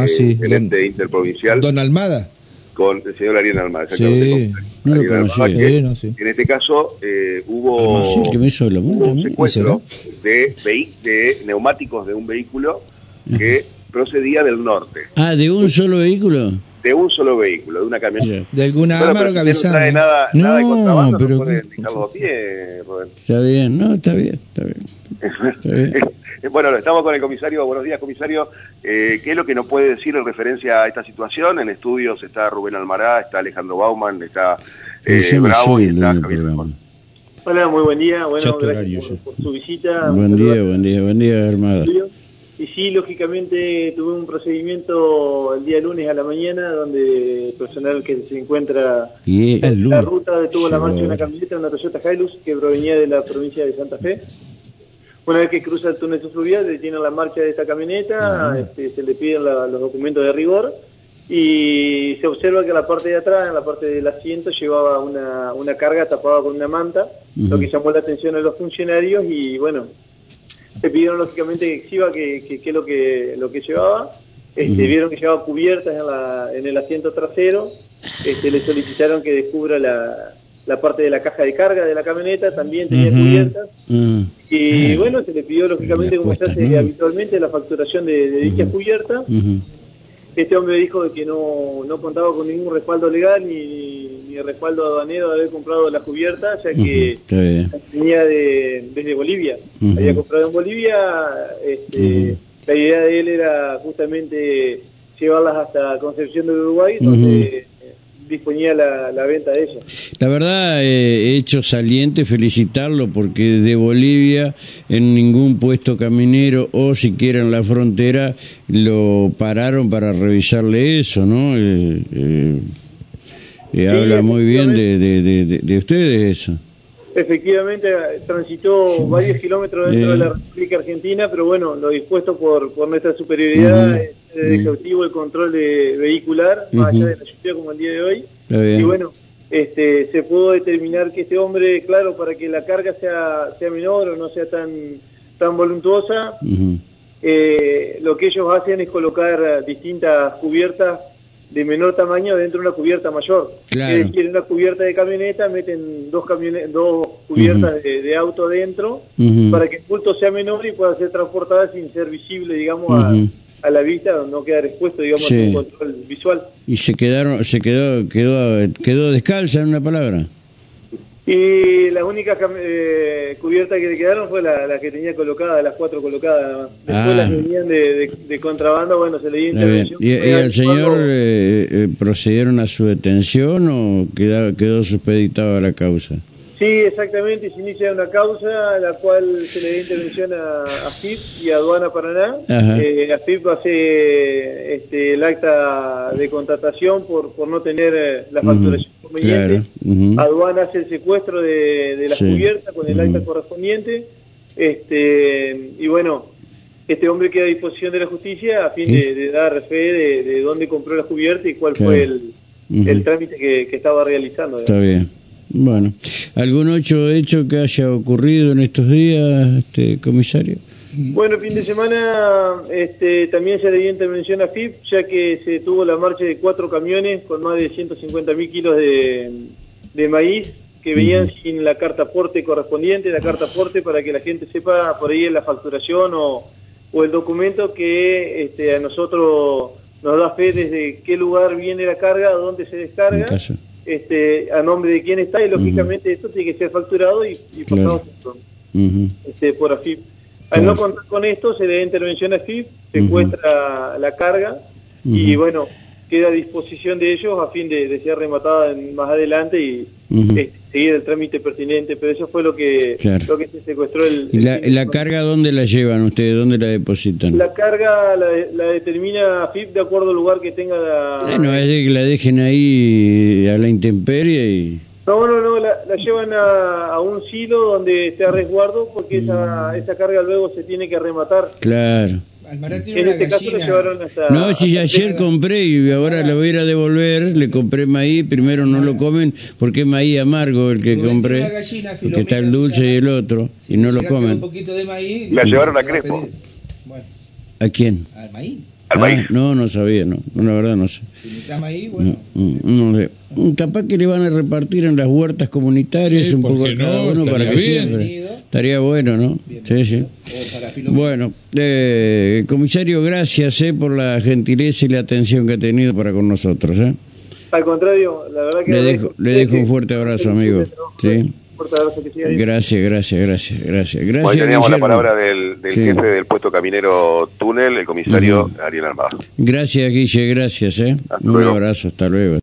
Ah, eh, sí, el don- ente interprovincial, Don Almada. con el señor Ariel Almada. Sí, no lo conocía. que Sí, no, sí. En este caso eh, hubo, Almacén, que me hizo la hubo un ¿no? secuestro de, de neumáticos de un vehículo que procedía del norte, Ah, ¿de un solo vehículo? de un solo vehículo, de una camioneta. De alguna Bueno, no trae nada, nada de No, contrabando, pero- no pueden dejarlo a pie, Rubén. Está bien, no, está bien, está bien. Está bien. Bueno, estamos con el comisario. Buenos días, comisario. Eh, ¿Qué es lo que nos puede decir en referencia a esta situación? En estudios está Rubén Almará, está Alejandro Bauman, está eh, no Bravo soy y el está Javier. Hola, muy buen día. Bueno, gracias por, por su visita. Buen día, buen día, buen día, Armada. Y sí, lógicamente tuve un procedimiento el día lunes a la mañana donde el personal que se encuentra Y en la ruta detuvo la marcha de una camioneta, una Toyota Hilux que provenía de la provincia de Santa Fe. Una vez que cruza el túnel subfluvial, detienen la marcha de esta camioneta, este, se le piden la- los documentos de rigor y se observa que la parte de atrás, en la parte del asiento, llevaba una, una carga tapada con una manta, lo Ujú. que llamó la atención a los funcionarios y bueno, se pidieron lógicamente que exhiba qué que, que es lo que, lo que llevaba. Este. Vieron que llevaba cubiertas en, la, en el asiento trasero. Este, le solicitaron que descubra la, la parte de la caja de carga de la camioneta, también tenía cubiertas. Ah, Y bueno, se le pidió lógicamente, como se hace habitualmente, la facturación de, de dichas cubiertas. Este hombre dijo que no, no contaba con ningún respaldo legal ni, ni respaldo aduanero de haber comprado las cubiertas, ya que venía de, desde Bolivia. Había comprado en Bolivia. Este. La idea de él era justamente llevarlas hasta Concepción del Uruguay, donde disponía la, la venta de ellas. La verdad, eh, he hecho saliente felicitarlo porque de Bolivia en ningún puesto caminero o siquiera en la frontera lo pararon para revisarle eso, ¿no? Eh, eh, eh, habla muy bien de, de, de, de- de ustedes eso. Efectivamente, eh, transitó varios kilómetros dentro Eh. de la República Argentina, pero bueno, lo dispuesto por, por nuestra superioridad Ujú. es eh, exhaustivo el control de vehicular, más allá de la lluvia como el día de hoy. Y bueno, este, se pudo determinar que este hombre, claro, para que la carga sea, sea menor o no sea tan, tan voluntuosa, eh, lo que ellos hacen es colocar eh, distintas cubiertas de menor tamaño dentro de una cubierta mayor. Claro. Es decir, en una cubierta de camioneta meten dos, camione- dos cubiertas de, de auto dentro para que el bulto sea menor y pueda ser transportada sin ser visible, digamos, a- a, la vista, no quedar expuesto, digamos, Sí. a un control visual. Y se quedaron, se quedó, quedó, quedó descalza en una palabra. Y la única cam- eh, cubierta que le quedaron fue la, la que tenía colocada, las cuatro colocadas. Después Ah. las que venían de, de- de contrabando, bueno, se le dio intervención. ¿Y, y al señor eh, eh, procedieron a su detención o quedó, quedó supeditada la causa? Sí, exactamente, se inicia una causa la cual se le da intervención a, a FIP y a Aduana Paraná. Eh, a FIP hace este, el acta de contratación por, por no tener eh, la facturación. Claro. Aduana hace el secuestro de, de la Sí. cubierta con el acta Ujú. correspondiente. Este, y bueno, este hombre queda a disposición de la justicia a fin Sí. de, de dar fe de, de dónde compró la cubierta y cuál Claro. fue el, el trámite que, que estaba realizando. Está bien. Bueno, ¿algún hecho, hecho que haya ocurrido en estos días, este comisario? Bueno, fin de semana este, también se le dio intervención a FIP, ya que se tuvo la marcha de cuatro camiones con más de 150 mil kilos de, de maíz que venían sin la carta aporte correspondiente, la carta aporte para que la gente sepa por ahí en la facturación o, o el documento que este, a nosotros nos da fe desde qué lugar viene la carga, dónde se descarga, este, a nombre de quién está y lógicamente esto tiene que ser facturado y, y Claro. por, Ujú. este, por AFIP. Al no contar con esto, se le da intervención a AFIP, secuestra la carga y bueno, queda a disposición de ellos a fin de, de ser rematada más adelante y este, seguir el trámite pertinente. Pero eso fue lo que, Claro. lo que se secuestró el. ¿Y la, el- la carga dónde la llevan ustedes? ¿Dónde la depositan? La carga la, la determina AFIP de acuerdo al lugar que tenga la. Bueno, es de que la dejen ahí a la intemperie y... No, no, no, la, la llevan a, a un silo donde sea resguardo porque esa, esa carga luego se tiene que rematar. Claro. Almará tiene En una este caso lo gallina. llevaron hasta... No, si ayer compré y ahora le voy a ir a devolver, le compré maíz, primero no lo comen porque es maíz amargo el que compré, gallina, porque está el dulce y el otro, Si y no lo quedar Un comen. poquito de maíz. La le- llevaron a Crespo. Bueno, ¿A quién? al maíz. Al maíz. No, no sabía, no, la verdad no sé. Si maíz, bueno. No, no sé. Capaz que le van a repartir en las huertas comunitarias Sí, un ¿por poco cada no? uno para que siempre. Estaría bueno, ¿no? Sí, sí. Bueno, eh, comisario, gracias eh, por la gentileza y la atención que ha tenido para con nosotros. Eh. Al contrario, la verdad que... Le dejo, le dejo un fuerte abrazo, amigo. Sí. Bien. Gracias, gracias, gracias, gracias. Hoy Gracias. teníamos la palabra del, del Sí. jefe del puesto caminero túnel, el comisario Ariel Armada. Gracias, Guille, gracias. Eh. Hasta Un luego. abrazo, hasta luego.